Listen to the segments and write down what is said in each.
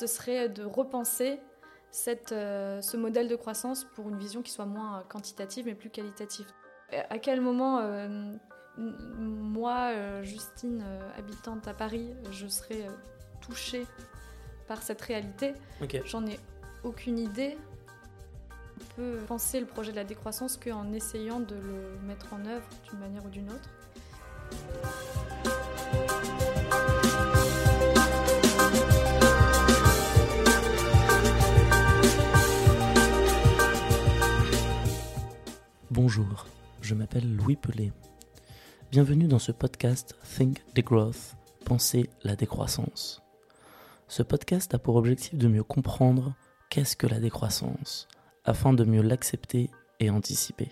ce serait de repenser cette, euh, ce modèle de croissance pour une vision qui soit moins quantitative mais plus qualitative. À quel moment, euh, moi, euh, Justine, habitante à Paris, je serais touchée par cette réalité? J'en ai aucune idée. On peut penser le projet de la décroissance qu'en essayant de le mettre en œuvre d'une manière ou d'une autre. Bonjour, je m'appelle Louis Pelé. Bienvenue dans ce podcast Think the Growth, Penser la décroissance. Ce podcast a pour objectif de mieux comprendre qu'est-ce que la décroissance, afin de mieux l'accepter et anticiper.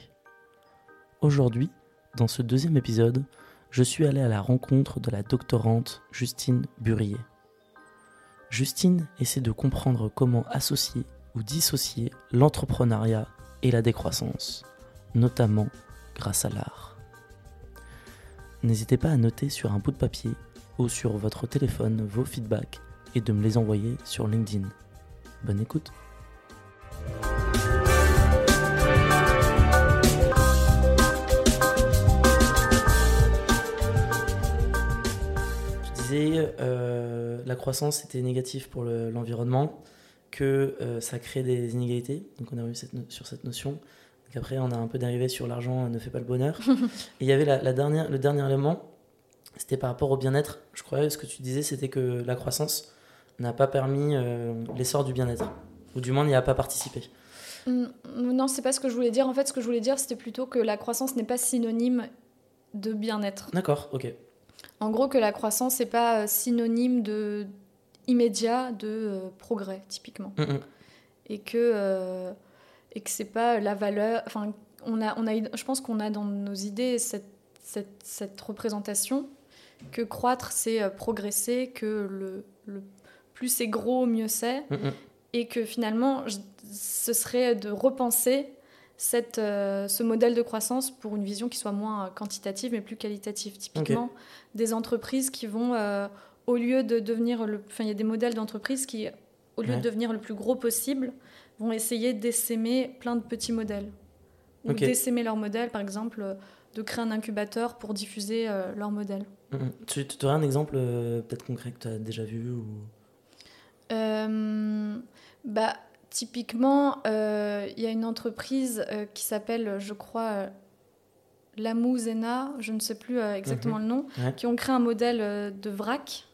Aujourd'hui, dans ce deuxième épisode, je suis allé à la rencontre de la doctorante Justine Burier. Justine essaie de comprendre comment associer ou dissocier l'entrepreneuriat et la décroissance notamment grâce à l'art. N'hésitez pas à noter sur un bout de papier ou sur votre téléphone vos feedbacks et de me les envoyer sur LinkedIn. Bonne écoute Tu disais euh, la croissance était négative pour l'environnement, que euh, ça crée des inégalités, donc on a revu sur cette notion, après, on a un peu dérivé sur l'argent ne fait pas le bonheur. et il y avait la, dernière, le dernier élément, c'était par rapport au bien-être. Je croyais, ce que tu disais, c'était que la croissance n'a pas permis euh, l'essor du bien-être. Ou du moins n'y a pas participé. Mm, non, c'est pas ce que je voulais dire. En fait, ce que je voulais dire, c'était plutôt que la croissance n'est pas synonyme de bien-être. D'accord, ok. En gros, que la croissance n'est pas euh, synonyme de immédiat de euh, progrès, typiquement. Mm, mm. Et que et que c'est pas la valeur. Enfin, on a, on a, je pense qu'on a dans nos idées cette, cette, cette représentation que croître, c'est euh, progresser, que le, le plus c'est gros, mieux c'est, mm, mm. et que finalement, ce serait de repenser cette, euh, ce modèle de croissance pour une vision qui soit moins quantitative mais plus qualitative. Typiquement, des entreprises qui vont, euh, au lieu de devenir le. Enfin, il y a des modèles d'entreprises qui, au lieu de devenir le plus gros possible, vont essayer d'essaimer plein de petits modèles. Ou d'essaimer leur modèle, par exemple, euh, de créer un incubateur pour diffuser euh, leur modèle. Mm, mm. Tu, tu aurais un exemple euh, peut-être concret que tu as déjà vu ou... bah, Typiquement, il y a une entreprise qui s'appelle, je crois, Lamouzena, je ne sais plus exactement mhm. le nom, qui ont créé un modèle de vrac.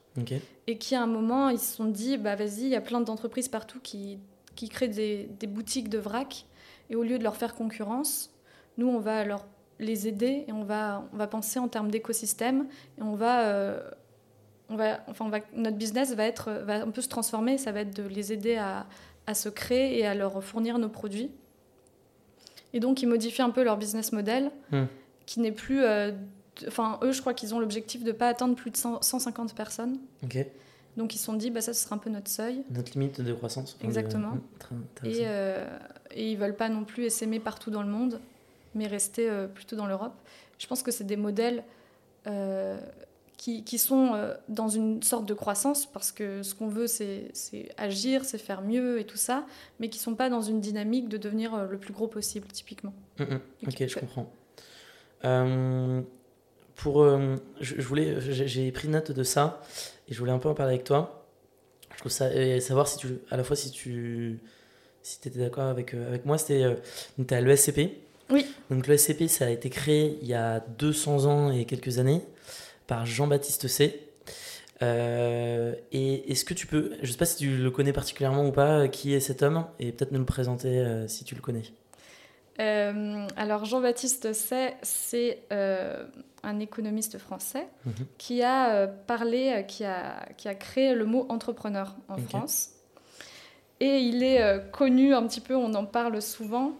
Et qui, à un moment, ils se sont dit, bah vas-y, il y a plein d'entreprises partout qui qui créent des, boutiques de vrac. Et au lieu de leur faire concurrence, nous, on va leur les aider et on va, on va penser en termes d'écosystème et on va, euh, on va, enfin, notre business va, être, va un peu se transformer. Ça va être de les aider à, à se créer et à leur fournir nos produits. Et donc, ils modifient un peu leur business model, hmm. qui n'est plus. Euh, enfin, eux, je crois qu'ils ont l'objectif de ne pas atteindre plus de 150 personnes. Ok. Donc ils se sont dit, bah, ça, ce sera un peu notre seuil. Notre limite de croissance. Exactement. et, euh, et ils veulent pas non plus s'aimer partout dans le monde, mais rester euh, plutôt dans l'Europe. Je pense que c'est des modèles euh, qui, qui, sont euh, dans une sorte de croissance, parce que ce qu'on veut, c'est agir, c'est faire mieux et tout ça, mais qui sont pas dans une dynamique de devenir le plus gros possible, typiquement. Hum, hum. Ok, je comprends. Pour, je, je voulais, j'ai pris note de ça. Et je voulais un peu en parler avec toi. Je trouve ça, et savoir si tu, à la fois si tu si étais d'accord avec, euh, avec moi, c'était euh, à l'ESCP. Oui. Donc l'ESCP, ça a été créé il y a 200 ans et quelques années par Jean-Baptiste C. Euh, et est-ce que tu peux, je ne sais pas si tu le connais particulièrement ou pas, qui est cet homme, et peut-être nous le présenter si tu le connais. Alors Jean-Baptiste C, c'est un économiste français, mhm. qui a euh, parlé, euh, qui a, qui a créé le mot entrepreneur en France. Et il est euh, connu un petit peu, on en parle souvent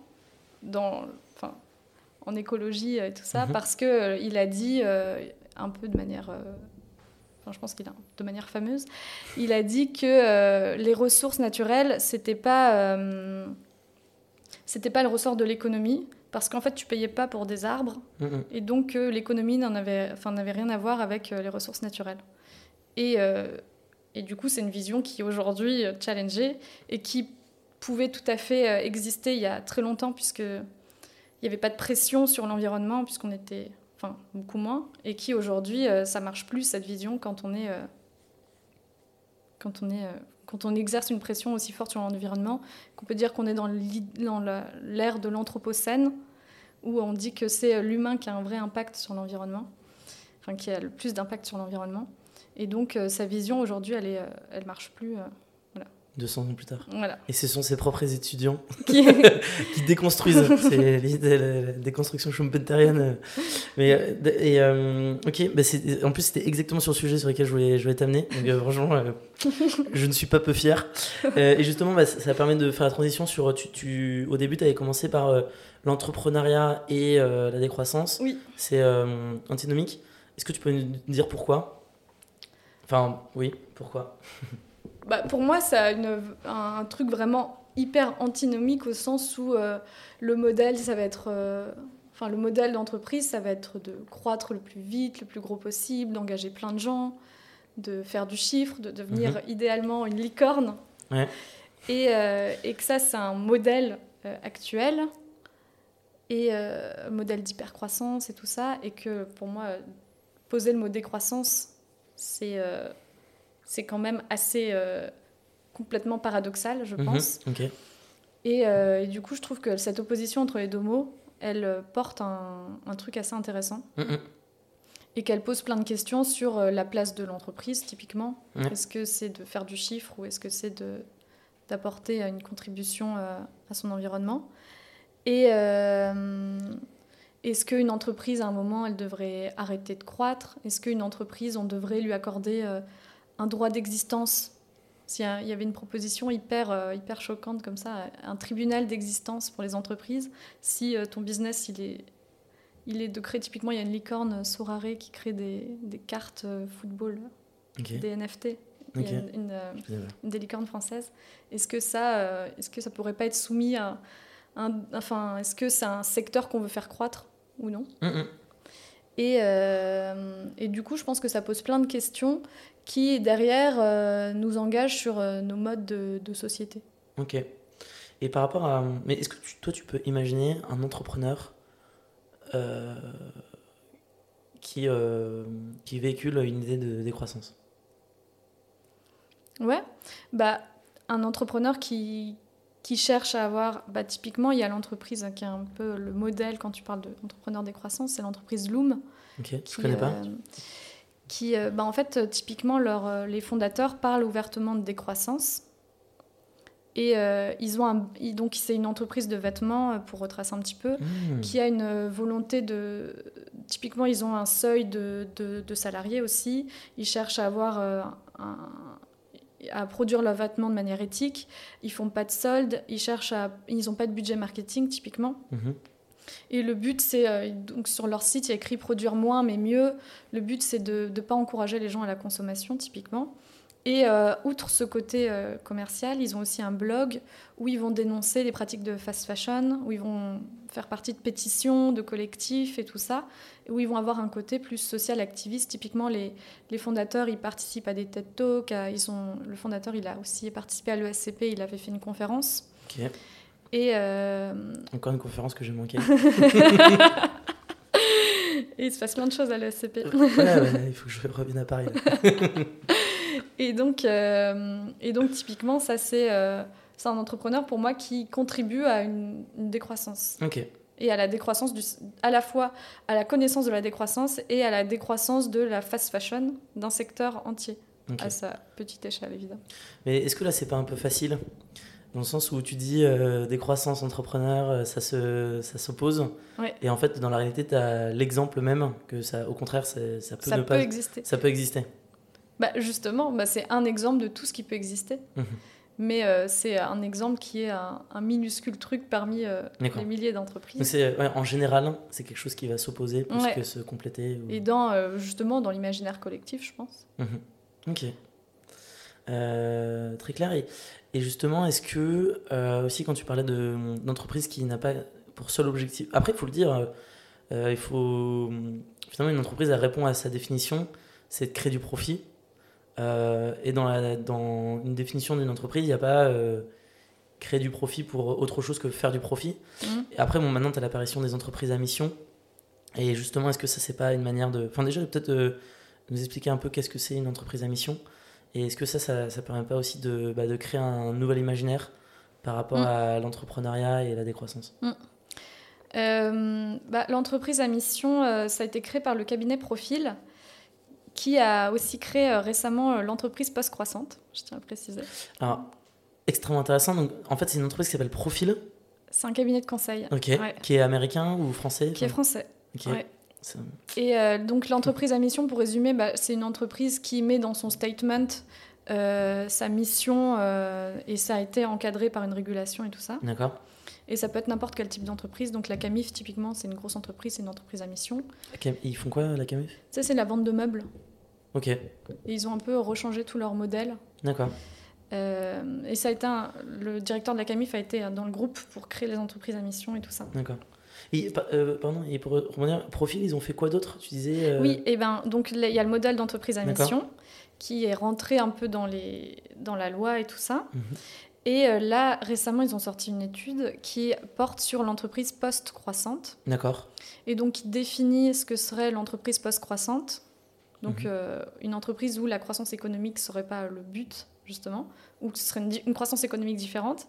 dans, enfin, en écologie et tout ça, mhm. parce qu'il il a dit un peu de manière Enfin, je pense qu'il a de manière fameuse, il a dit que les ressources naturelles, c'était pas, c'était pas le ressort de l'économie, parce qu'en fait, tu payais pas pour des arbres, et donc euh, l'économie n'en avait, enfin, n'avait rien à voir avec euh, les ressources naturelles. Et euh, et du coup, c'est une vision qui aujourd'hui challengée et qui pouvait tout à fait exister il y a très longtemps, puisque il n'y avait pas de pression sur l'environnement, puisqu'on était enfin, beaucoup moins, et qui aujourd'hui, ça marche plus, cette vision, quand on est quand on, est, quand on exerce une pression aussi forte sur l'environnement, qu'on peut dire qu'on est dans l'ère de l'anthropocène, où on dit que c'est l'humain qui a un vrai impact sur l'environnement, enfin qui a le plus d'impact sur l'environnement. Et donc euh, sa vision aujourd'hui, elle, est, euh, marche plus. 200 ans plus tard. Voilà. Et ce sont ses propres étudiants qui, déconstruisent. C'est la déconstruction schumpeterienne. Mais, euh, et, euh, ok, bah en plus, c'était exactement sur le sujet sur lequel je voulais, je voulais t'amener. Donc, euh, franchement, je ne suis pas peu fier. et justement, bah, ça, permet de faire la transition sur. Tu, tu au début, tu avais commencé par l'entrepreneuriat et la décroissance. Oui. C'est antinomique. Est-ce que tu peux nous dire pourquoi? Enfin, oui, pourquoi? Bah, Pour moi, c'est un truc vraiment hyper antinomique au sens où euh, le modèle, ça va être... Euh, enfin, le modèle d'entreprise, ça va être de croître le plus vite, le plus gros possible, d'engager plein de gens, de faire du chiffre, de devenir mhm. idéalement une licorne. Et, euh, et, que ça, c'est un modèle actuel et modèle d'hypercroissance et tout ça. Et que pour moi, poser le mot décroissance, c'est c'est quand même assez euh, complètement paradoxal, je mhm, pense. Euh, et, du coup, je trouve que cette opposition entre les deux mots, elle euh, porte un, truc assez intéressant. Mhm. Et qu'elle pose plein de questions sur la place de l'entreprise, typiquement. Est-ce que c'est de faire du chiffre ou est-ce que c'est d'apporter une contribution à son environnement? Et est-ce qu'une entreprise, à un moment, elle devrait arrêter de croître? Est-ce qu'une entreprise, on devrait lui accorder un droit d'existence. S'il y avait une proposition hyper, euh, hyper choquante comme ça, un tribunal d'existence pour les entreprises, si euh, ton business il est, il est de créer, typiquement il y a une licorne euh, Sorare qui crée des, des cartes football, des NFT. Il y a une, des licornes françaises. Est-ce que ça, est-ce que ça pourrait pas être soumis à un, enfin, est-ce que c'est un secteur qu'on veut faire croître ou non? Et, et, du coup, je pense que ça pose plein de questions qui derrière euh, nous engage sur euh, nos modes de, société. Ok. Et par rapport à... Mais est-ce que toi tu peux imaginer un entrepreneur euh, qui, qui véhicule une idée de décroissance? Ouais. Bah, un entrepreneur qui, qui cherche à avoir... Bah, typiquement, il y a l'entreprise qui est un peu le modèle quand tu parles d'entrepreneur décroissance, c'est l'entreprise Loom. Ok, je connais pas qui, euh, bah, en fait, euh, typiquement, leur, euh, les fondateurs parlent ouvertement de décroissance. Et ils ont un, donc c'est une entreprise de vêtements, pour retracer un petit peu, mmh. qui a une volonté de... Typiquement, ils ont un seuil de, de, salariés aussi. Ils cherchent à avoir un, à produire leurs vêtements de manière éthique. Ils font pas de soldes. Ils cherchent à... Ils n'ont pas de budget marketing, typiquement. Mmh. Et le but, c'est, euh, donc sur leur site, il y a écrit produire moins mais mieux. Le but, c'est de ne pas encourager les gens à la consommation, typiquement. Et euh, outre ce côté euh, commercial, ils ont aussi un blog où ils vont dénoncer les pratiques de fast fashion, où ils vont faire partie de pétitions, de collectifs et tout ça, et où ils vont avoir un côté plus social activiste. Typiquement, les, les fondateurs, ils participent à des TED Talks. ils ont, le fondateur, il a aussi participé à l'ESCP, il avait fait une conférence. Et euh, Encore une conférence que j'ai manquée. Et il se passe plein de choses à l'ESCP. ouais, il faut que je revienne à Paris. et, donc, euh, et donc, typiquement, ça, c'est euh, c'est un entrepreneur pour moi qui contribue à une, décroissance. Et à la décroissance, du, à la fois à la connaissance de la décroissance et à la décroissance de la fast fashion d'un secteur entier, à sa petite échelle, évidemment. Mais est-ce que là, c'est pas un peu facile dans le sens où tu dis euh, entrepreneurs, euh, ça se ça s'oppose. Et en fait, dans la réalité, tu as l'exemple même que ça, au contraire, ça, peut, ça peut exister. Ça peut exister. Bah justement, bah c'est un exemple de tout ce qui peut exister. Mhm. Mais euh, c'est un exemple qui est un, minuscule truc parmi les milliers d'entreprises. en général, c'est quelque chose qui va s'opposer plus que se compléter. Et dans, justement dans l'imaginaire collectif, je pense. Mhm. Ok. très clair. Et, et justement, est-ce que, euh, aussi, quand tu parlais d'entreprise qui n'a pas pour seul objectif. Après, il faut le dire, euh, euh, il faut. Finalement, une entreprise, elle répond à sa définition c'est de créer du profit. Et dans, la, dans une définition d'une entreprise, il n'y a pas créer du profit pour autre chose que faire du profit. Mmh. Et après, bon, maintenant, tu as l'apparition des entreprises à mission. Et justement, est-ce que ça, c'est pas une manière de. Enfin, déjà, peut-être nous expliquer un peu qu'est-ce que c'est une entreprise à mission et est-ce que ça, ça, ça permet pas aussi de, bah, de créer un nouvel imaginaire par rapport mm. à l'entrepreneuriat et la décroissance? Mm. euh, bah, L'entreprise à mission, euh, ça a été créé par le cabinet Profil, qui a aussi créé euh, récemment l'entreprise post-croissante, je tiens à préciser. Alors, extrêmement intéressant. Donc, en fait, c'est une entreprise qui s'appelle Profil. C'est un cabinet de conseil. Ok. Qui est américain ou français Qui est français. Ok. Et euh, donc l'entreprise à mission, pour résumer, bah, c'est une entreprise qui met dans son statement euh, sa mission euh, et ça a été encadré par une régulation et tout ça. D'accord. Et ça peut être n'importe quel type d'entreprise. Donc la CAMIF, typiquement, c'est une grosse entreprise, c'est une entreprise à mission. Ils font quoi, la CAMIF? Ça, c'est la vente de meubles. Ok. Et ils ont un peu rechangé tout leur modèle. D'accord. et ça a été le directeur de la CAMIF a été dans le groupe pour créer les entreprises à mission et tout ça. D'accord. Et, euh, pardon, et pour revenir, Profil, ils ont fait quoi d'autre? Tu disais. Euh, oui, et ben donc il y a le modèle d'entreprise à mission qui est rentré un peu dans, les, dans la loi et tout ça. Mhm. Et euh, là, récemment, ils ont sorti une étude qui porte sur l'entreprise post-croissante. D'accord. Et donc, qui définit ce que serait l'entreprise post-croissante. Donc, mhm. une entreprise où la croissance économique ne serait pas le but, justement, ou ce serait une, une croissance économique différente.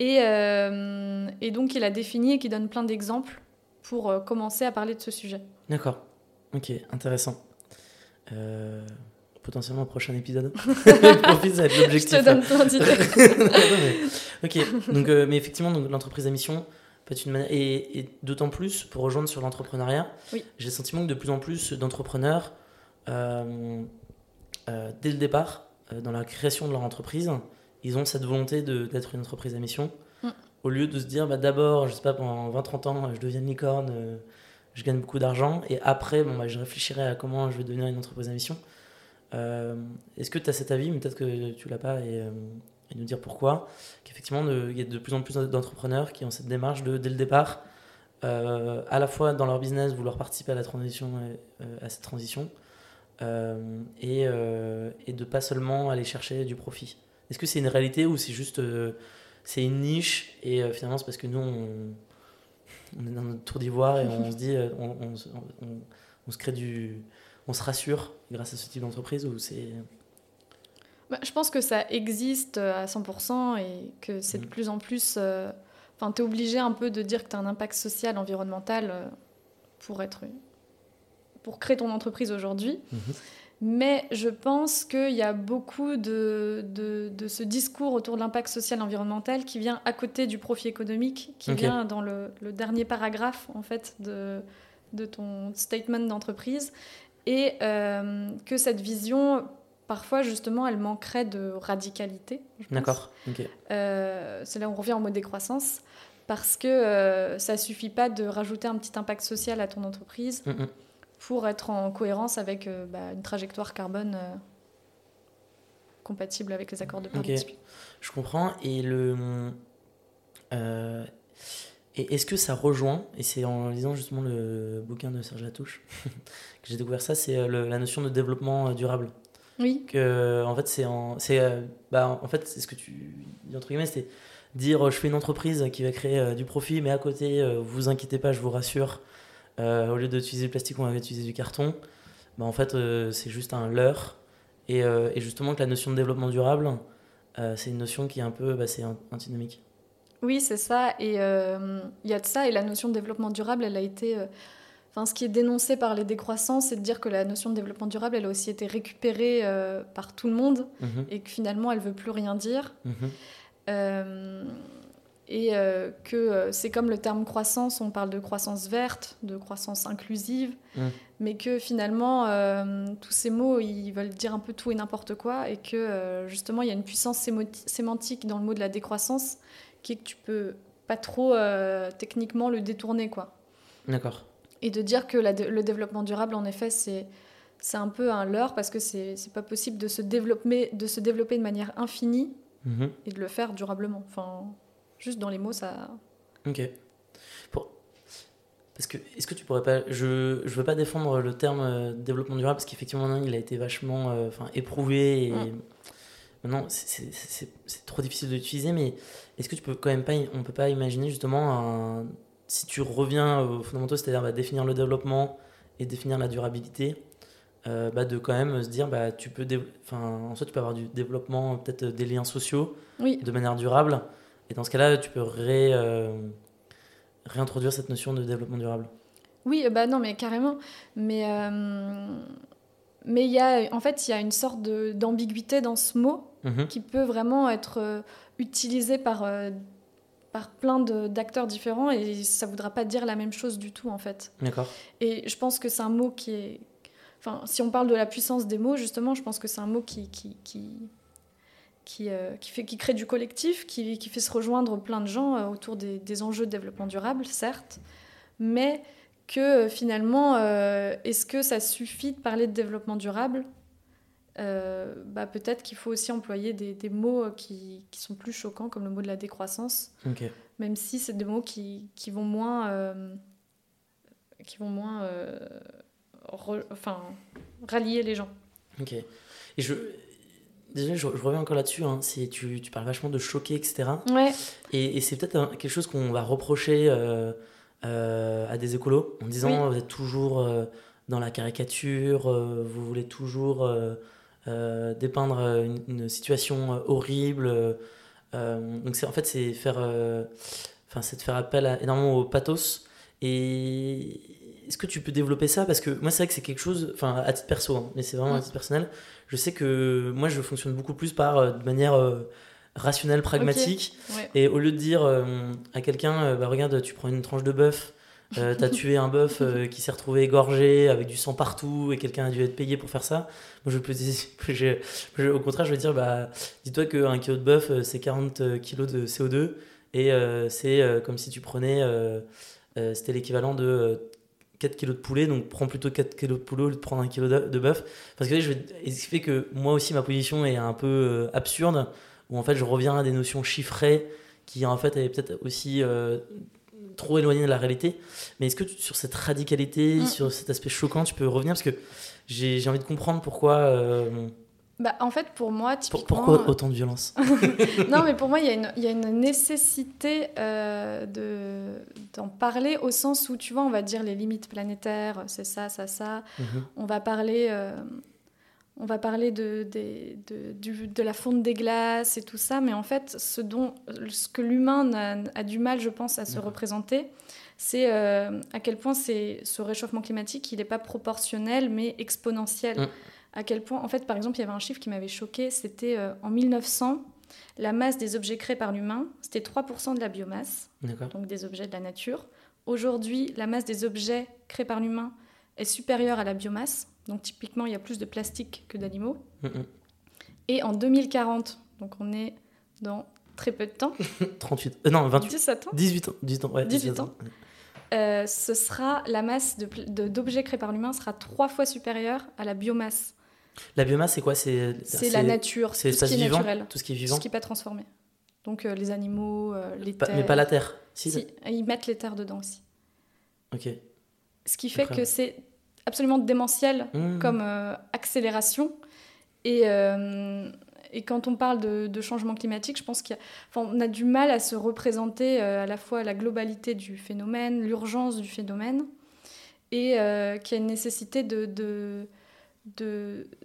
Et, euh, et, donc, il a défini et qui donne plein d'exemples pour euh, commencer à parler de ce sujet. D'accord. Ok, intéressant. Euh, potentiellement, prochain épisode. Profite, ça va être l'objectif. Je te donne plein d'idées. ok, donc, mais effectivement, l'entreprise à mission peut être une manière. Et, et d'autant plus, pour rejoindre sur l'entrepreneuriat, oui. j'ai le sentiment que de plus en plus d'entrepreneurs, dès le départ, dans la création de leur entreprise, ils ont cette volonté d'être une entreprise à mission. Mm. Au lieu de se dire, bah, d'abord, je sais pas, pendant 20-30 ans, je deviens une licorne, euh, je gagne beaucoup d'argent, et après, bon, bah, je réfléchirai à comment je vais devenir une entreprise à mission. Euh, est-ce que tu as cet avis, mais peut-être que tu l'as pas, et, euh, nous dire pourquoi? Qu'effectivement, il y a de plus en plus d'entrepreneurs qui ont cette démarche de, dès le départ, à la fois dans leur business, vouloir participer à la transition, à cette transition, et, et de pas seulement aller chercher du profit. Est-ce que c'est une réalité ou c'est juste euh, c'est une niche? Et euh, finalement c'est parce que nous on, est dans notre tour d'ivoire et on se dit euh, on, se crée du on se rassure grâce à ce type d'entreprise ou c'est bah, je pense que ça existe à 100% et que c'est de mmh. plus en plus enfin tu es obligé un peu de dire que tu as un impact social environnemental pour être pour créer ton entreprise aujourd'hui. Mmh. Mais je pense qu'il y a beaucoup de, de, ce discours autour de l'impact social environnemental qui vient à côté du profit économique, qui vient dans le, dernier paragraphe en fait de, de ton statement d'entreprise, et euh, que cette vision, parfois justement, elle manquerait de radicalité. D'accord. Euh, c'est là où on revient en mode décroissance, parce que euh, ça suffit pas de rajouter un petit impact social à ton entreprise. Mm, mm pour être en cohérence avec euh, bah, une trajectoire carbone compatible avec les accords de Paris. Je comprends. Et le. Euh, et est-ce que ça rejoint, et c'est en lisant justement le bouquin de Serge Latouche que j'ai découvert ça, c'est la notion de développement durable. Oui. Que, en fait, c'est en, bah, en fait, c'est ce que tu dis entre guillemets, c'est dire je fais une entreprise qui va créer du profit, mais à côté, vous inquiétez pas, je vous rassure, euh, au lieu d'utiliser le plastique, on va utiliser du carton. Bah, en fait, euh, c'est juste un leurre. Et, euh, et, justement, que la notion de développement durable, c'est une notion qui est un peu bah, c'est antinomique. Oui, c'est ça. Et il y a de ça. Et la notion de développement durable, elle a été. Enfin, ce qui est dénoncé par les décroissants, c'est de dire que la notion de développement durable, elle a aussi été récupérée par tout le monde mhm. et que finalement, elle veut plus rien dire. Mhm et euh, que euh, c'est comme le terme croissance, on parle de croissance verte, de croissance inclusive, mmh. mais que finalement, euh, tous ces mots, ils veulent dire un peu tout et n'importe quoi, et que justement, il y a une puissance sémantique dans le mot de la décroissance qui est que tu peux pas trop techniquement le détourner. quoi. D'accord. Et de dire que le développement durable, en effet, c'est c'est un peu un leurre parce que c'est pas possible de se développer de se développer de manière infinie mmh. et de le faire durablement. Enfin, Juste dans les mots, ça. Ok. parce que est-ce que tu pourrais pas je je veux pas défendre le terme développement durable parce qu'effectivement il a été vachement enfin éprouvé et mm. Maintenant c'est trop difficile de l'utiliser mais est-ce que tu peux quand même pas on peut pas imaginer justement un, si tu reviens aux fondamentaux c'est-à-dire bah, définir le développement et définir la durabilité euh, bah, de quand même se dire bah tu peux en soi tu peux avoir du développement peut-être des liens sociaux de manière durable. Et dans ce cas-là tu peux ré, euh, réintroduire cette notion de développement durable. Oui bah non mais carrément. Mais euh, mais il y a en fait il y a une sorte d'ambiguïté dans ce mot mhm. qui peut vraiment être utilisé par par plein d'acteurs différents et ça voudra pas dire la même chose du tout en fait. D'accord. Et je pense que c'est un mot qui est Enfin, si on parle de la puissance des mots, justement, je pense que c'est un mot qui, qui, qui, qui, euh, qui, fait, qui crée du collectif, qui, qui fait se rejoindre plein de gens euh, autour des, des, enjeux de développement durable, certes, mais que euh, finalement, est-ce que ça suffit de parler de développement durable bah, Peut-être qu'il faut aussi employer des, des mots qui, qui, sont plus choquants, comme le mot de la décroissance, même si c'est des mots qui, qui vont moins... qui vont moins enfin, rallier les gens. Ok. Et je, Désolé, je, reviens encore là-dessus. Hein. Tu, tu, parles vachement de choquer, etc. Ouais. Et, et c'est peut-être quelque chose qu'on va reprocher euh, euh, à des écolos en disant vous êtes toujours euh, dans la caricature, vous voulez toujours dépeindre une, situation horrible. donc c'est en fait c'est faire, enfin c'est de faire appel énormément au pathos et est-ce que tu peux développer ça? Parce que moi, c'est vrai que c'est quelque chose, enfin, à titre perso, hein, mais c'est vraiment à titre personnel. Je sais que moi, je fonctionne beaucoup plus par euh, de manière euh, rationnelle, pragmatique. Et au lieu de dire euh, à quelqu'un, bah, regarde, tu prends une tranche de bœuf, t'as tué un bœuf qui s'est retrouvé égorgé avec du sang partout et quelqu'un a dû être payé pour faire ça. Moi, je peux je, au contraire, je vais dire, bah, dis-toi qu'un kilo de bœuf, c'est 40 kilos de CO2 et c'est comme si tu prenais. c'était l'équivalent de 4 kilos de poulet, donc prends plutôt 4 kilos de poulet au lieu de prendre un kilo de, bœuf. Parce que je et ce qui fait que moi aussi ma position est un peu euh, absurde, où en fait je reviens à des notions chiffrées qui en fait est peut-être aussi euh, trop éloignées de la réalité. Mais est-ce que sur cette radicalité, mm. sur cet aspect choquant, tu peux revenir? Parce que j'ai envie de comprendre pourquoi. Euh, bah, en fait, pour moi, typiquement... Pourquoi autant de violence? Non, mais pour moi, il y, y, a une nécessité euh, d'en parler au sens où, tu vois, on va dire les limites planétaires, c'est ça, ça, ça. Mhm. On va parler... Euh, on va parler de, de, de, de, la fonte des glaces et tout ça, mais en fait, ce, dont, ce que l'humain a, du mal, je pense, à se représenter, c'est à quel point ce réchauffement climatique, il n'est pas proportionnel, mais exponentiel. À quel point, en fait, par exemple, il y avait un chiffre qui m'avait choqué, c'était euh, en 1900, la masse des objets créés par l'humain, c'était 3% de la biomasse, donc des objets de la nature. Aujourd'hui, la masse des objets créés par l'humain est supérieure à la biomasse, donc typiquement, il y a plus de plastique que d'animaux. Et en 2040, donc on est dans très peu de temps. 38, euh, non, 28. 17 ans 18 ans, 18 ans, ouais, 18 ans. Euh, ce sera la masse d'objets créés par l'humain sera trois fois supérieure à la biomasse. La biomasse, c'est quoi? C'est la nature, c'est tout ce qui est naturel, tout ce qui est vivant, tout ce qui n'est pas transformé. Donc euh, les animaux, euh, les terres. Mais pas la terre. Si, ils mettent les terres dedans aussi. Ok. Ce qui fait que c'est absolument démentiel mmh. comme euh, accélération. Et, et, quand on parle de, changement climatique, je pense qu'on a, a, du mal à se représenter à la fois la globalité du phénomène, l'urgence du phénomène, et qu'il y a une nécessité de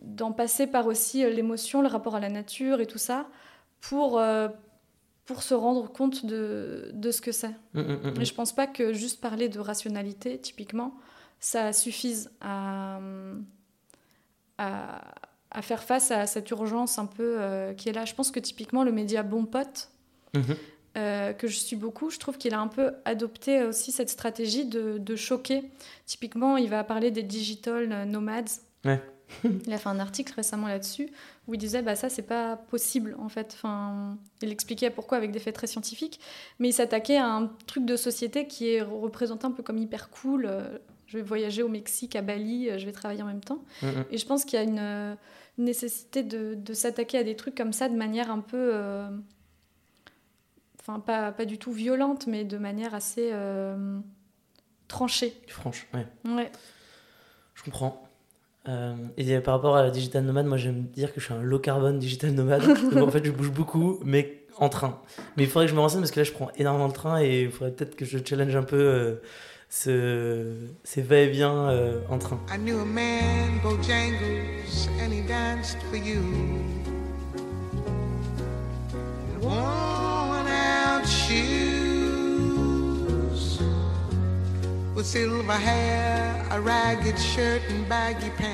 d'en passer par aussi euh, l'émotion, le rapport à la nature et tout ça, pour, euh, pour se rendre compte de, de ce que c'est. Mmh, mmh, mmh, Mais je pense pas que juste parler de rationalité, typiquement, ça suffise à, à, à faire face à cette urgence un peu euh, qui est là. Je pense que typiquement, le média Bon Pote, que je suis beaucoup, je trouve qu'il a un peu adopté aussi cette stratégie de, de choquer. Typiquement, il va parler des digital nomades. il a fait un article récemment là-dessus où il disait bah ça c'est pas possible en fait. Enfin, il expliquait pourquoi avec des faits très scientifiques, mais il s'attaquait à un truc de société qui est représenté un peu comme hyper cool. Euh, je vais voyager au Mexique, à Bali, euh, je vais travailler en même temps. Mm-hmm. Et je pense qu'il y a une, nécessité de, de s'attaquer à des trucs comme ça de manière un peu, euh, enfin pas, pas du tout violente, mais de manière assez tranché. Franche, ouais. Ouais. Je comprends. Euh, et par rapport à la digital nomade, moi j'aime dire que je suis un low carbone digital nomade. en fait, je bouge beaucoup, mais en train. Mais il faudrait que je me renseigne parce que là, je prends énormément le train et il faudrait peut-être que je challenge un peu euh, ce, ces va-et-vient euh, en train. I knew a man, Bojangles, and he danced for you. Worn out shoes with silver hair, a ragged shirt and baggy pants.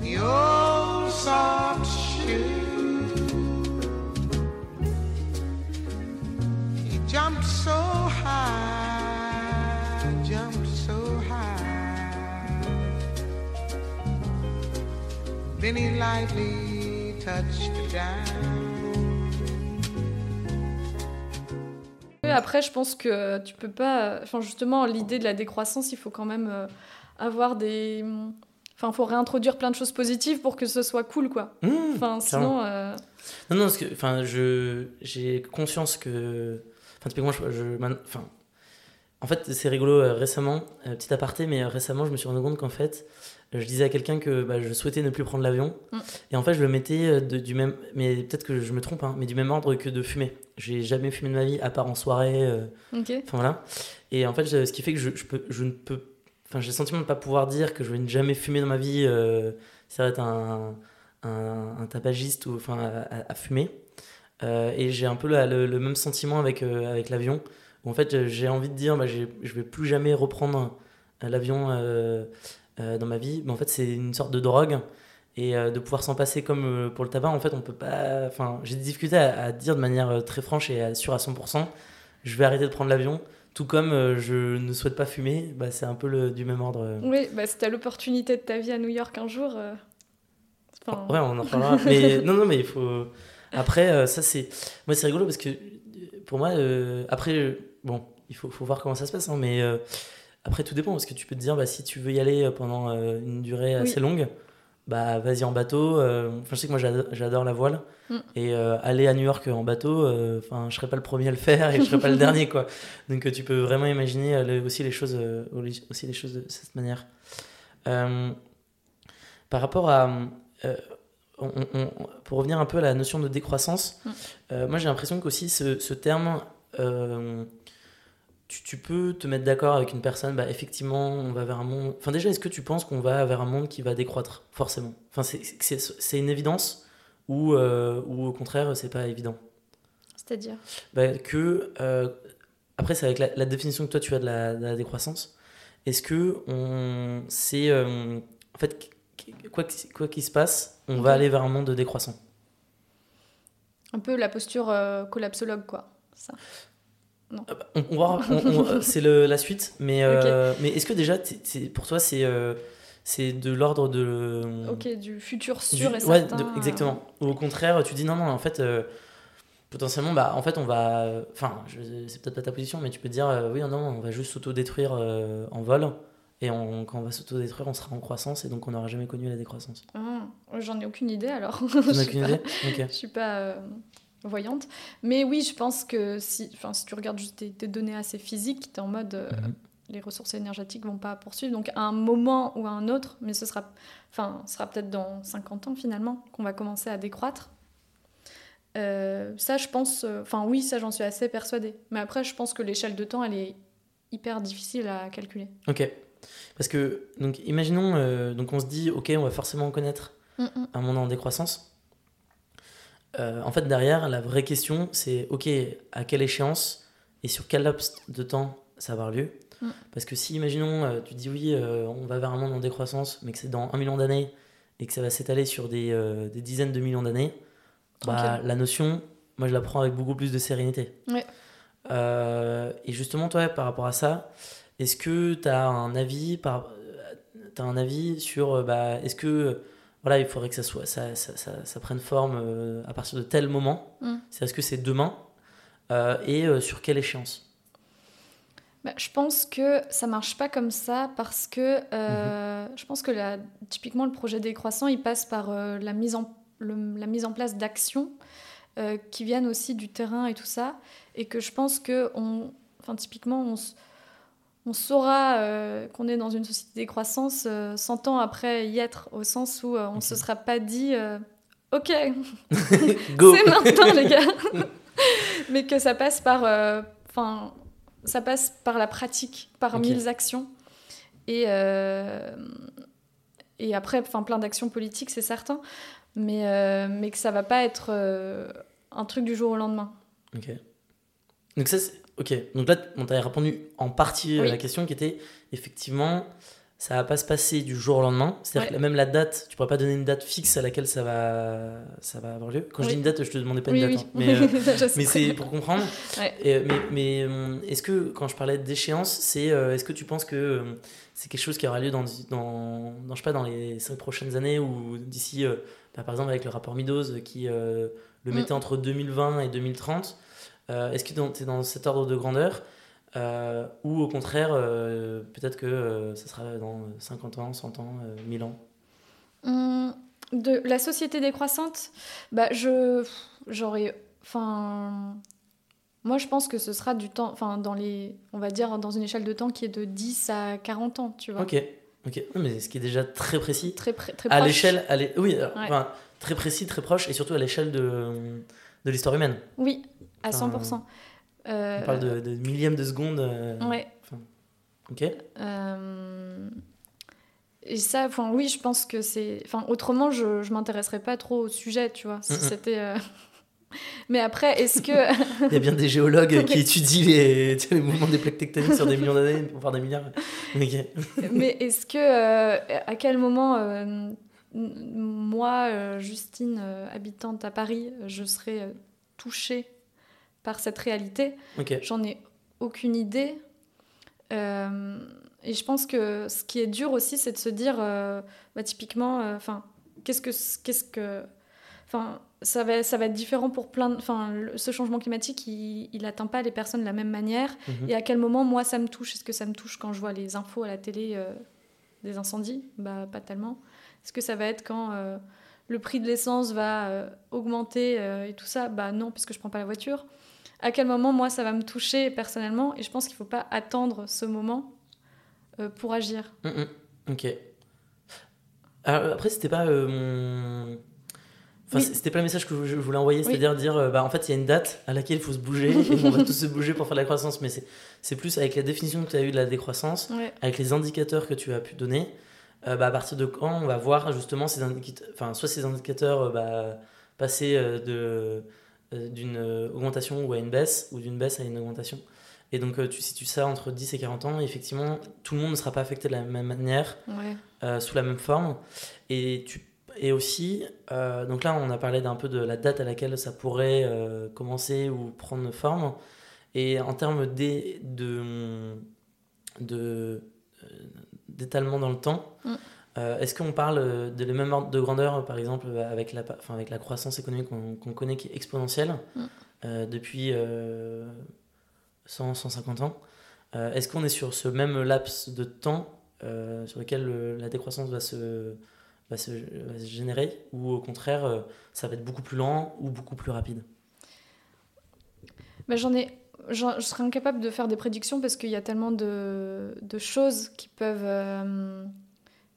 The old soft shoes. Jumped so high, jumped so high. Then he lightly touched Après, je pense que tu peux pas. Enfin, justement, l'idée de la décroissance, il faut quand même euh, avoir des. Enfin, il faut réintroduire plein de choses positives pour que ce soit cool, quoi. Mmh, enfin, sinon. Euh, non, non, parce que, enfin, je, j'ai conscience que Enfin, typiquement, je, je enfin, en fait, c'est rigolo. Euh, récemment, euh, petit aparté, mais euh, récemment, je me suis rendu compte qu'en fait, je disais à quelqu'un que bah, je souhaitais ne plus prendre l'avion. Mm. Et en fait, je le mettais du même. Mais peut-être que je me trompe, hein, mais du même ordre que de fumer. J'ai jamais fumé de ma vie, à part en soirée. Enfin voilà. Et en fait, ce qui fait que je, je, peux, je ne peux. Enfin, j'ai le sentiment de ne pas pouvoir dire que je vais ne jamais fumer dans ma vie. ça va être un, un, un, tapagiste ou enfin à fumer. Euh, et j'ai un peu le, même sentiment avec, euh, avec l'avion. en fait, j'ai envie de dire, bah, je vais plus jamais reprendre l'avion euh, dans ma vie. Mais en fait, c'est une sorte de drogue. Et de pouvoir s'en passer comme pour le tabac, en fait, on peut pas. Enfin, j'ai des difficultés à, dire de manière très franche et sûre à 100%, je vais arrêter de prendre l'avion. Tout comme je ne souhaite pas fumer, bah, c'est un peu le, du même ordre. Oui, bah, si tu as l'opportunité de ta vie à New York un jour. Ouais, on en reparlera. mais non, non, mais il faut. Après, euh, ça, c'est. Moi, c'est rigolo parce que pour moi, euh, après, bon, il faut, faut, voir comment ça se passe, hein, mais euh, après, tout dépend parce que tu peux te dire, bah, si tu veux y aller pendant une durée assez longue, bah, vas-y en bateau. Enfin, je sais que moi, j'adore la voile. Mm. Et aller à New York en bateau, enfin, je serais pas le premier à le faire et je serais pas le dernier, quoi. Donc, tu peux vraiment imaginer aussi, les choses, aussi les choses de cette manière. par rapport à pour revenir un peu à la notion de décroissance, mm. euh, moi j'ai l'impression qu'aussi ce, ce terme, euh, tu, peux te mettre d'accord avec une personne, bah, effectivement, on va vers un monde. Enfin, déjà, est-ce que tu penses qu'on va vers un monde qui va décroître, forcément? Enfin, c'est une évidence ou, euh, ou au contraire, c'est pas évident? C'est-à-dire? Bah, Que. après, c'est avec la, définition que toi tu as de la, de la décroissance. Est-ce que on. C'est. en fait, quoi qu'il se passe, on va aller vers un monde décroissant. Un peu la posture euh, collapsologue, quoi. Ça. Non. Euh, bah, on, c'est la suite, mais, euh, mais est-ce que déjà, pour toi, c'est c'est de l'ordre de. Ok, du futur sûr et certain. Ouais, exactement. Ou au contraire, tu dis non, non, en fait, potentiellement, bah, en fait, on va. Enfin, c'est peut-être pas ta position, mais tu peux dire oui, non, on va juste s'auto-détruire en vol. Et quand on va s'auto-détruire, on sera en croissance et donc on n'aura jamais connu la décroissance. Ah, j'en ai aucune idée alors. J'en ai aucune idée Je suis pas euh, voyante. Mais oui, je pense que si, si tu regardes juste des, données assez physiques, tu es en mode euh, mhm. les ressources énergétiques vont pas poursuivre. Donc à un moment ou à un autre, mais ce sera, enfin, sera peut-être dans 50 ans finalement, qu'on va commencer à décroître. Euh, ça, je pense, enfin oui, ça j'en suis assez persuadée. Mais après, je pense que l'échelle de temps, elle est hyper difficile à calculer. Ok. Parce que, donc, imaginons, euh, donc on se dit, ok, on va forcément connaître mm, mm. un monde en décroissance. Euh, en fait, derrière, la vraie question, c'est, ok, à quelle échéance et sur quel laps de temps ça va avoir lieu? Mm. Parce que si, imaginons, euh, tu dis, oui, on va vers un monde en décroissance, mais que c'est dans un million d'années et que ça va s'étaler sur des, des, dizaines de millions d'années, bah, la notion, moi, je la prends avec beaucoup plus de sérénité. et justement, toi, par rapport à ça, est-ce que tu as un avis par as un avis sur euh, bah, est-ce que voilà il faudrait que ça soit ça, ça, ça, prenne forme euh, à partir de tel moment mm. c'est est-ce que c'est demain euh, et sur quelle échéance? Bah, je pense que ça marche pas comme ça parce que mm-hmm. je pense que typiquement le projet décroissant il passe par la, mise en, la mise en place d'actions qui viennent aussi du terrain et tout ça et que je pense que on, enfin, typiquement, on, on saura qu'on est dans une société décroissance 100 ans après y être, au sens où on ne se sera pas dit Ok, c'est maintenant, les gars. Mais que ça passe par. Enfin, ça passe par la pratique, par mille actions. Et, et après, plein d'actions politiques, c'est certain. Mais, euh, mais que ça va pas être euh, un truc du jour au lendemain. Ok. Donc ça, ok. Donc là, on t'avait répondu en partie à la question qui était effectivement, ça va pas se passer du jour au lendemain. C'est-à-dire que même la date, tu pourras pas donner une date fixe à laquelle ça va, ça va avoir lieu. Quand je dis une date, je te demandais pas une date, hein. mais, euh, mais c'est pour comprendre. mais, mais est-ce que quand je parlais d'échéance, c'est est-ce que tu penses que c'est quelque chose qui aura lieu dans, dans, dans, je sais pas, dans les cinq prochaines années ou d'ici bah, par exemple, avec le rapport Midos qui euh, le mm. mettait entre 2020 et 2030, euh, est-ce que tu es dans cet ordre de grandeur euh, ou au contraire, peut-être que ça sera dans 50 ans, 100 ans, 1000 ans? Hum, De la société décroissante, bah, je j'aurais. Enfin. Moi, je pense que ce sera du temps, enfin, dans les, on va dire, dans une échelle de temps qui est de 10 à 40 ans, tu vois. Ok. Ok, mais ce qui est déjà très précis. Très, très à l'échelle, oui, enfin, très précis, très proche, et surtout à l'échelle de, de l'histoire humaine. Oui, à 100%. Euh, on parle de, de millièmes de seconde. Euh, ouais. ok. Euh, et ça, enfin, oui, je pense que c'est. Enfin, autrement, je, je m'intéresserais pas trop au sujet, tu vois. Si c'était. Mais après, est-ce que. Il y a bien des géologues qui étudient les, les mouvements des plaques tectoniques sur des millions d'années, voire des milliards. Mais est-ce que. Euh, à quel moment, euh, moi, euh, Justine, habitante à Paris, je serais touchée par cette réalité J'en ai aucune idée. et je pense que ce qui est dur aussi, c'est de se dire, bah, typiquement, enfin, qu'est-ce que. Qu'est-ce que Enfin, ça va, ça va être différent pour plein de... Enfin, ce changement climatique, il n'atteint pas les personnes de la même manière. Mhm. Et à quel moment, moi, ça me touche? Est-ce que ça me touche quand je vois les infos à la télé euh, des incendies? Bah, pas tellement. Est-ce que ça va être quand euh, le prix de l'essence va euh, augmenter et tout ça? Bah non, puisque je prends pas la voiture. À quel moment, moi, ça va me toucher personnellement Et je pense qu'il faut pas attendre ce moment pour agir. Mm, mm. ok. Alors, après, c'était pas mon c'était pas le message que je voulais envoyer, c'est-à-dire dire, euh, bah, en fait, il y a une date à laquelle il faut se bouger et on va tous se bouger pour faire de la croissance. Mais c'est plus avec la définition que tu as eue de la décroissance, avec les indicateurs que tu as pu donner. Euh, bah, à partir de quand on va voir justement ces indicateurs, enfin, soit ces indicateurs euh, bah, passer de d'une augmentation ou à une baisse, ou d'une baisse à une augmentation. Et donc, tu situes ça entre 10 et 40 ans, et effectivement, tout le monde ne sera pas affecté de la même manière, sous la même forme. Et tu et aussi, euh, donc là, on a parlé d'un peu de la date à laquelle ça pourrait euh, commencer ou prendre forme. Et en termes de, de, euh, d'étalement dans le temps, mm. Est-ce qu'on parle de la même ordre de grandeur, par exemple, avec la, enfin, avec la croissance économique qu'on, connaît qui est exponentielle mm. depuis 100, 150 ans Est-ce qu'on est sur ce même laps de temps sur lequel la décroissance va se va se, générer ou au contraire euh, ça va être beaucoup plus lent ou beaucoup plus rapide? Bah, J'en ai je serais incapable de faire des prédictions parce qu'il y a tellement de, de choses qui peuvent, euh,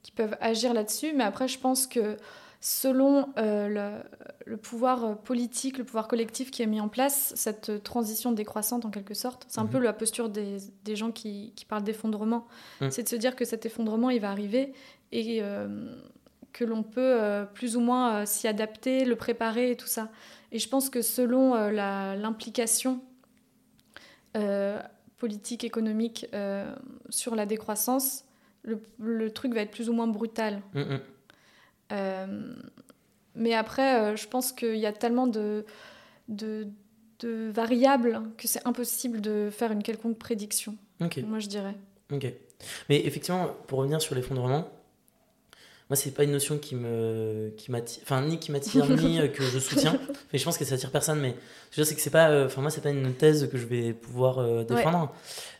qui peuvent agir là-dessus. Mais après, je pense que selon euh, le, le, pouvoir politique, le pouvoir collectif qui est mis en place, cette transition décroissante en quelque sorte, c'est un peu mhm. la posture des, des gens qui, qui parlent d'effondrement. Mhm. C'est de se dire que cet effondrement, il va arriver et que l'on peut euh, plus ou moins euh, s'y adapter, le préparer et tout ça. Et je pense que selon euh, l'implication politique, économique sur la décroissance, le, truc va être plus ou moins brutal. Mm, mm. mais après, je pense qu'il y a tellement de, de, de variables que c'est impossible de faire une quelconque prédiction. Moi, je dirais. Ok. Mais effectivement, pour revenir sur l'effondrement, moi c'est pas une notion qui me qui m'attire enfin ni qui m'attire ni euh, que je soutiens. Mais je pense que ça attire personne mais je c'est que c'est pas euh, enfin moi c'est pas une thèse que je vais pouvoir euh, défendre.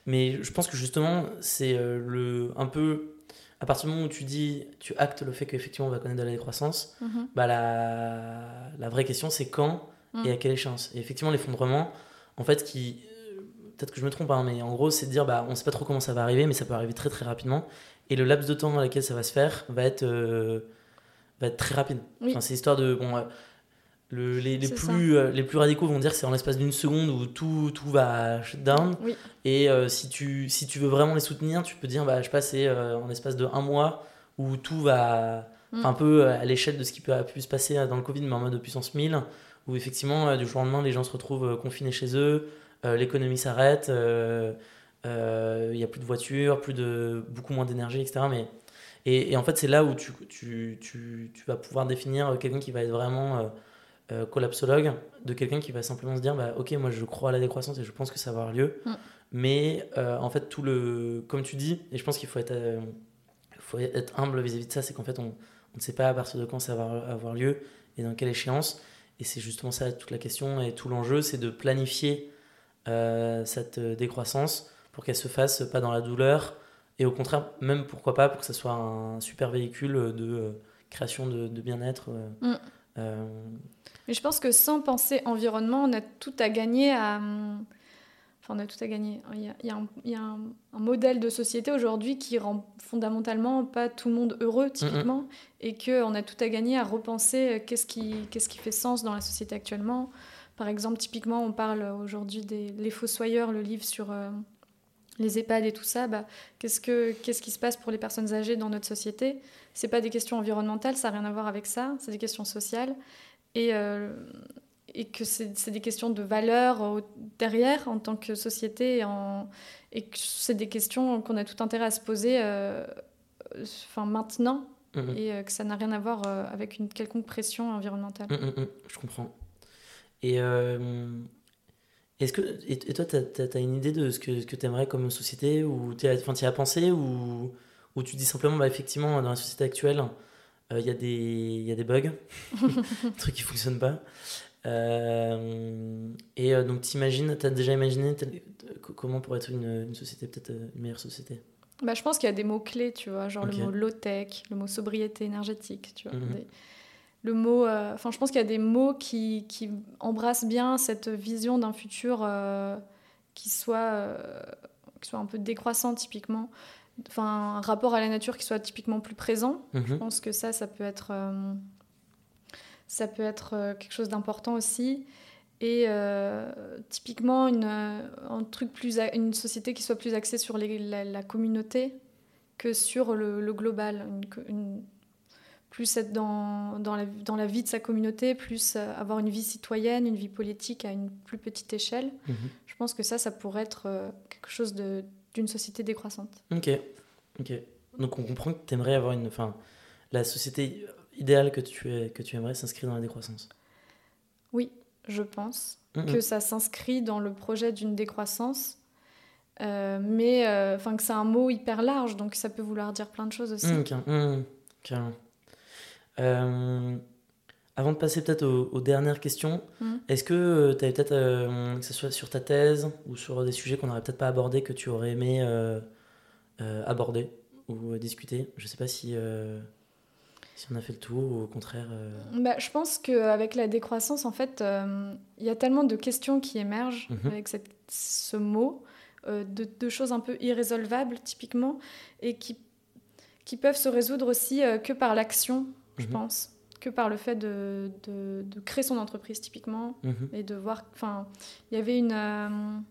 Mais je pense que justement c'est le un peu à partir du moment où tu dis tu actes le fait qu'effectivement on va connaître de la décroissance mhm. bah la, la vraie question c'est quand et à quelle échéance. Et effectivement l'effondrement en fait qui peut-être que je me trompe, hein, mais en gros, c'est de dire, bah, on sait pas trop comment ça va arriver, mais ça peut arriver très très rapidement. Et le laps de temps dans lequel ça va se faire va être, va être très rapide. Enfin, c'est histoire de. Bon, le, les, les plus, les plus radicaux vont dire que c'est en l'espace d'une seconde où tout, tout va shut down. Et si, tu, si tu veux vraiment les soutenir, tu peux dire, bah, je passe en l'espace de un mois où tout va un peu euh, à l'échelle de ce qui peut, a pu se passer euh, dans le Covid, mais en mode de puissance 1000, où effectivement, euh, du jour au lendemain, les gens se retrouvent confinés chez eux, l'économie s'arrête, il n'y a plus de voitures, plus de, beaucoup moins d'énergie, etc. Mais, et, en fait, c'est là où tu, tu, tu, tu, vas pouvoir définir quelqu'un qui va être vraiment collapsologue, de quelqu'un qui va simplement se dire bah, Ok, moi je crois à la décroissance et je pense que ça va avoir lieu. Mm. Mais en fait, tout le. Comme tu dis, et je pense qu'il faut être, faut être humble vis-à-vis -vis de ça, c'est qu'en fait, on on ne sait pas à partir de quand ça va avoir lieu et dans quelle échéance. Et c'est justement ça toute la question et tout l'enjeu, c'est de planifier euh, cette décroissance pour qu'elle se fasse pas dans la douleur et au contraire, même pourquoi pas, pour que ça soit un super véhicule de euh, création de, bien-être. Euh, mm. Mais je pense que sans penser environnement, on a tout à gagner à, on a tout à gagner. Il y a, un, modèle de société aujourd'hui qui rend fondamentalement pas tout le monde heureux, typiquement, et qu'on a tout à gagner à repenser euh, qu'est-ce qui, qu'est-ce qui fait sens dans la société actuellement. Par exemple, typiquement, on parle aujourd'hui des Les Fossoyeurs, le livre sur euh, les EHPAD et tout ça. Bah, qu'est-ce, que, qu'est-ce qui se passe pour les personnes âgées dans notre société? C'est pas des questions environnementales, ça n'a rien à voir avec ça, c'est des questions sociales. Et, euh, et que c'est des questions de valeur derrière en tant que société en, et que c'est des questions qu'on a tout intérêt à se poser euh, enfin, maintenant mhm. et euh, que ça n'a rien à voir avec une quelconque pression environnementale. Mhm, je comprends. Et est-ce que et, toi, tu as, une idée de ce que, ce que tu aimerais comme société ou tu y as pensé ou, ou tu dis simplement bah, effectivement dans la société actuelle il y, a des, y a des bugs, des trucs qui ne fonctionnent pas. Euh, et euh, donc, t'imagines, t'as déjà imaginé comment pourrait être une, une société, peut-être euh, une meilleure société? Bah, Je pense qu'il y a des mots-clés, tu vois, genre le mot low-tech, le mot sobriété énergétique, tu vois. Mhm. Le mot, enfin, je pense qu'il y a des mots qui, qui, embrassent bien cette vision d'un futur qui, soit, qui soit un peu décroissant, typiquement. Enfin, un rapport à la nature qui soit typiquement plus présent. Je mhm. pense que ça, ça peut être ça peut être euh, quelque chose d'important aussi. Et euh, typiquement, une, euh, un truc plus, une société qui soit plus axée sur la, communauté que sur le, global. Une, plus être dans, dans, la, dans, la, vie de sa communauté, plus avoir une vie citoyenne, une vie politique à une plus petite échelle. Mhm. Je pense que ça, ça pourrait être quelque chose d'une société décroissante. Ok. ok. Donc on comprend que tu aimerais avoir une. Enfin, la société idéal que tu, es, que tu aimerais s'inscrire dans la décroissance Oui, je pense que ça s'inscrit dans le projet d'une décroissance. Euh, mais euh, que c'est un mot hyper large, donc ça peut vouloir dire plein de choses aussi. Mmh, euh, avant de passer peut-être aux, dernières questions, est-ce que tu avais peut-être, que ce soit sur ta thèse ou sur des sujets qu'on n'aurait peut-être pas abordés, que tu aurais aimé aborder ou discuter? Je ne sais pas si si on a fait le tour ou au contraire euh, bah, Je pense qu'avec la décroissance, en fait, euh, il y a tellement de questions qui émergent mhm. avec cette, ce mot, euh, de, choses un peu irrésolvables typiquement, et qui, qui peuvent se résoudre aussi que par l'action, je mhm. pense, que par le fait de, de, créer son entreprise typiquement, mhm. et de voir... Enfin, il y avait une...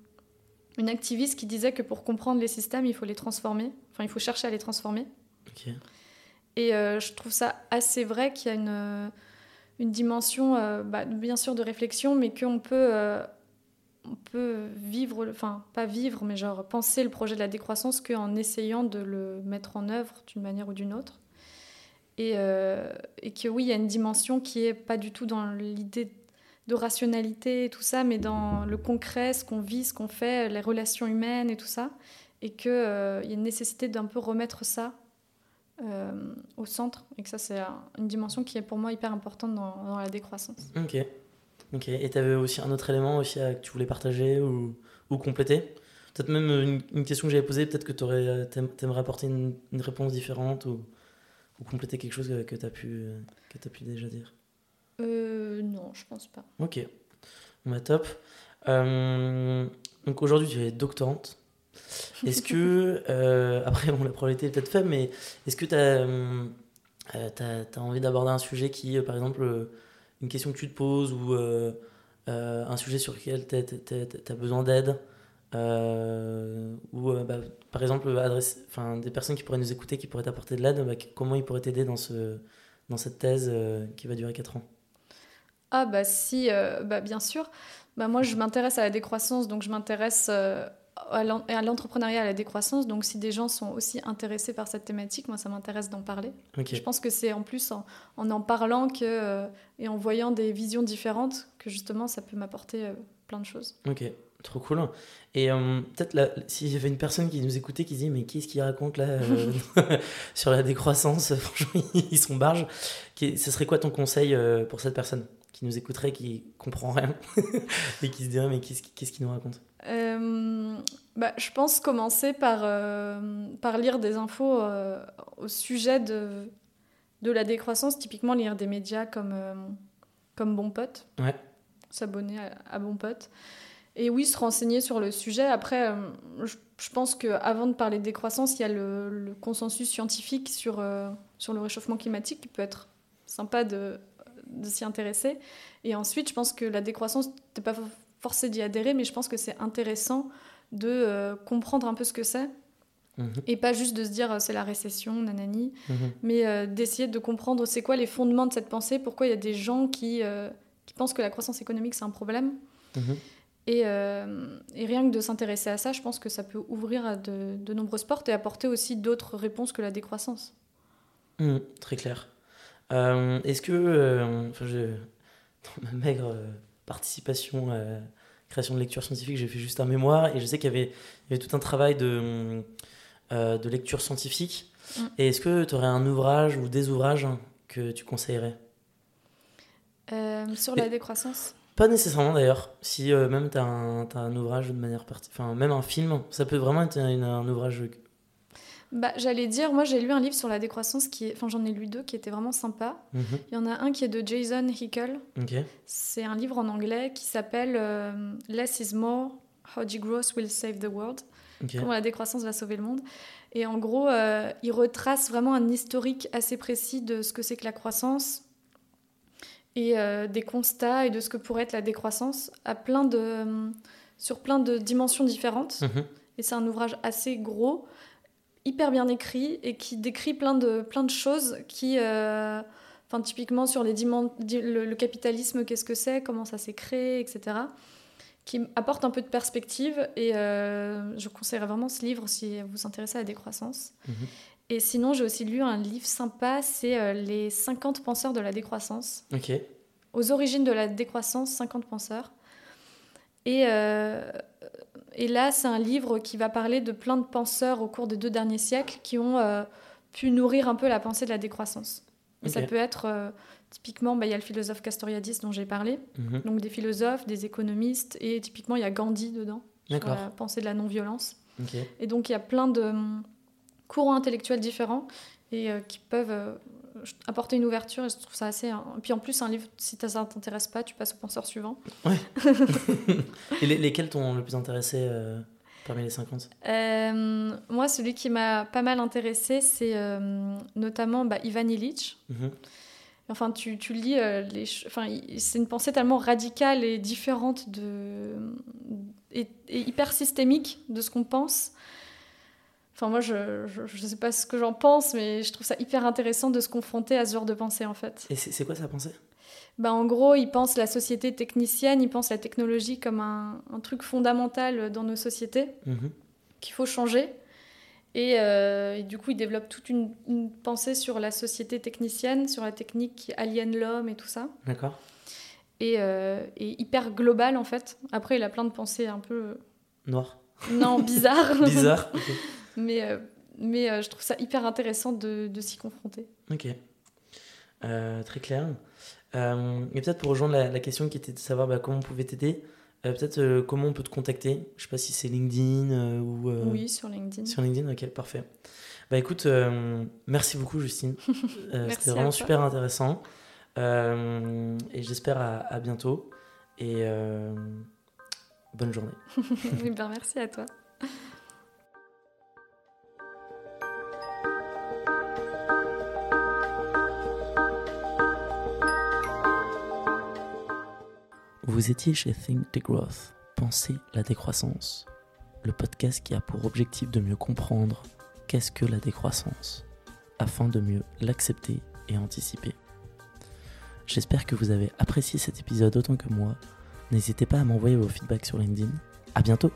une activiste qui disait que pour comprendre les systèmes, il faut les transformer. Enfin, il faut chercher à les transformer. Et euh, je trouve ça assez vrai qu'il y a une, euh, une dimension, euh, bah, bien sûr, de réflexion, mais qu'on peut, on peut vivre, enfin, pas vivre, mais genre penser le projet de la décroissance qu'en essayant de le mettre en œuvre d'une manière ou d'une autre. Et, et, que oui, il y a une dimension qui est pas du tout dans l'idée de rationalité et tout ça, mais dans le concret, ce qu'on vit, ce qu'on fait, les relations humaines et tout ça. Et qu'il y a une nécessité d'un peu remettre ça euh, au centre et que ça c'est une dimension qui est pour moi hyper importante dans, la décroissance. Ok. Ok. Et tu avais aussi un autre élément aussi que tu voulais partager ou, compléter? Peut-être même une, question que j'avais posée, peut-être que tu aimerais apporter une, une, réponse différente ou compléter quelque chose que, tu as, pu, que as pu déjà dire euh, Non, je pense pas. Ok. Bah, top. Euh, Donc aujourd'hui, tu es doctorante. Est-ce que, euh, après, la probabilité est peut-être faible, mais est-ce que tu as, as, envie d'aborder un sujet qui, par exemple, une question que tu te poses ou un sujet sur lequel tu as, besoin d'aide ou bah, par exemple adresse, des personnes qui pourraient nous écouter, qui pourraient t'apporter de l'aide, bah, comment ils pourraient t'aider dans, ce, dans cette thèse qui va durer 4 ans? Ah bah si, euh, bah bien sûr. Bah moi je m'intéresse à la décroissance, donc je m'intéresse euh, à l'entrepreneuriat, à la décroissance. Donc si des gens sont aussi intéressés par cette thématique, moi ça m'intéresse d'en parler. Je pense que c'est en plus en, en, parlant que, euh, et en voyant des visions différentes que justement ça peut m'apporter plein de choses. Ok. Trop cool. Et peut-être s'il y avait une personne qui nous écoutait qui disait mais qu'est-ce qu'il raconte là sur la décroissance Franchement, ils sont barges. Ce serait quoi ton conseil pour cette personne qui nous écouterait, qui comprend rien et qui se dirait mais qu'est-ce qu'il nous raconte? Euh, bah, Je pense commencer par, euh, par lire des infos euh, au sujet de, de la décroissance, typiquement lire des médias comme, comme Bon Pote, ouais. S'abonner à, Bon Pote. Et oui, se renseigner sur le sujet. Après, je, je pense qu'avant de parler de décroissance, il y a le, le consensus scientifique sur, sur le réchauffement climatique qui peut être sympa de de s'y intéresser. Et ensuite, je pense que la décroissance, t'es pas forcé d'y adhérer, mais je pense que c'est intéressant de euh, comprendre un peu ce que c'est. Mhm. Et pas juste de se dire euh, c'est la récession, nanani, mhm. mais euh, d'essayer de comprendre c'est quoi les fondements de cette pensée, pourquoi il y a des gens qui, qui pensent que la croissance économique c'est un problème. Mhm. Et, et, rien que de s'intéresser à ça, je pense que ça peut ouvrir à de, de nombreuses portes et apporter aussi d'autres réponses que la décroissance. très clair. Euh, est-ce que, euh, enfin, je, dans ma maigre euh, participation à création de lecture scientifique, j'ai fait juste un mémoire et je sais qu'il y avait, y avait tout un travail de, de lecture scientifique. Mm. Et est-ce que tu aurais un ouvrage ou des ouvrages que tu conseillerais? Sur la décroissance Pas nécessairement d'ailleurs. Si même tu as, as, un ouvrage de manière particulière, enfin même un film, ça peut vraiment être un ouvrage bah, J'allais dire, moi j'ai lu un livre sur la décroissance, qui est... enfin j'en ai lu deux qui étaient vraiment sympas. Mhm. Il y en a un qui est de Jason Hickel. C'est un livre en anglais qui s'appelle euh, Less is More, How Degrowth Will Save the World. Comment la décroissance va sauver le monde. Et en gros, euh, il retrace vraiment un historique assez précis de ce que c'est que la croissance et euh, des constats et de ce que pourrait être la décroissance à plein de, sur plein de dimensions différentes. Mhm. Et c'est un ouvrage assez gros hyper bien écrit et qui décrit plein de, plein de choses qui, euh, enfin, typiquement sur les le, le, capitalisme, qu'est-ce que c'est, comment ça s'est créé, etc., qui apporte un peu de perspective. Et euh, je conseillerais vraiment ce livre si vous vous intéressez à la décroissance. Mhm. Et sinon, j'ai aussi lu un livre sympa, c'est euh, Les 50 penseurs de la décroissance. Ok. Aux origines de la décroissance, 50 penseurs. Et et là, c'est un livre qui va parler de plein de penseurs au cours des deux derniers siècles qui ont euh, pu nourrir un peu la pensée de la décroissance. Ça peut être, euh, typiquement, bah, il y a le philosophe Castoriadis dont j'ai parlé, mhm. donc des philosophes, des économistes, et typiquement, il y a Gandhi dedans, sur la pensée de la non-violence. Et donc, il y a plein de hum, courants intellectuels différents et euh, qui peuvent apporter une ouverture et je trouve ça assez. Hein. Puis en plus, un livre, si ça ne t'intéresse pas, tu passes au penseur suivant. Ouais. et lesquels t'ont le plus intéressé euh, parmi les 50 euh, Moi, celui qui m'a pas mal intéressé, c'est euh, notamment bah, Ivan Illich. Mhm. Enfin, tu, tu lis les. Enfin, c'est une pensée tellement radicale et différente de. et hyper systémique de ce qu'on pense Enfin, moi, je ne sais pas ce que j'en pense, mais je trouve ça hyper intéressant de se confronter à ce genre de pensée, en fait. Et c'est quoi sa pensée? Bah, En gros, il pense la société technicienne, il pense la technologie comme un, un truc fondamental dans nos sociétés, mhm. qu'il faut changer. Euh, et, du coup, il développe toute une, pensée sur la société technicienne, sur la technique qui aliène l'homme et tout ça. D'accord. Et, euh, et, hyper global, en fait. Après, il a plein de pensées un peu... Noires Non, bizarres. bizarres, mais, euh, mais je trouve ça hyper intéressant de, de s'y confronter. Ok. Très clair. Et peut-être pour rejoindre la, question qui était de savoir bah, comment on pouvait t'aider, peut-être comment on peut te contacter. Je sais pas si c'est LinkedIn ou. oui, sur LinkedIn. Sur LinkedIn, ok, parfait. Bah écoute, merci beaucoup Justine. C'était vraiment super intéressant. et j'espère à, à, bientôt. Et Bonne journée. ben merci à toi. Vous étiez chez Think the Growth, Pensez la décroissance, le podcast qui a pour objectif de mieux comprendre qu'est-ce que la décroissance, afin de mieux l'accepter et anticiper. J'espère que vous avez apprécié cet épisode autant que moi. N'hésitez pas à m'envoyer vos feedbacks sur LinkedIn. À bientôt!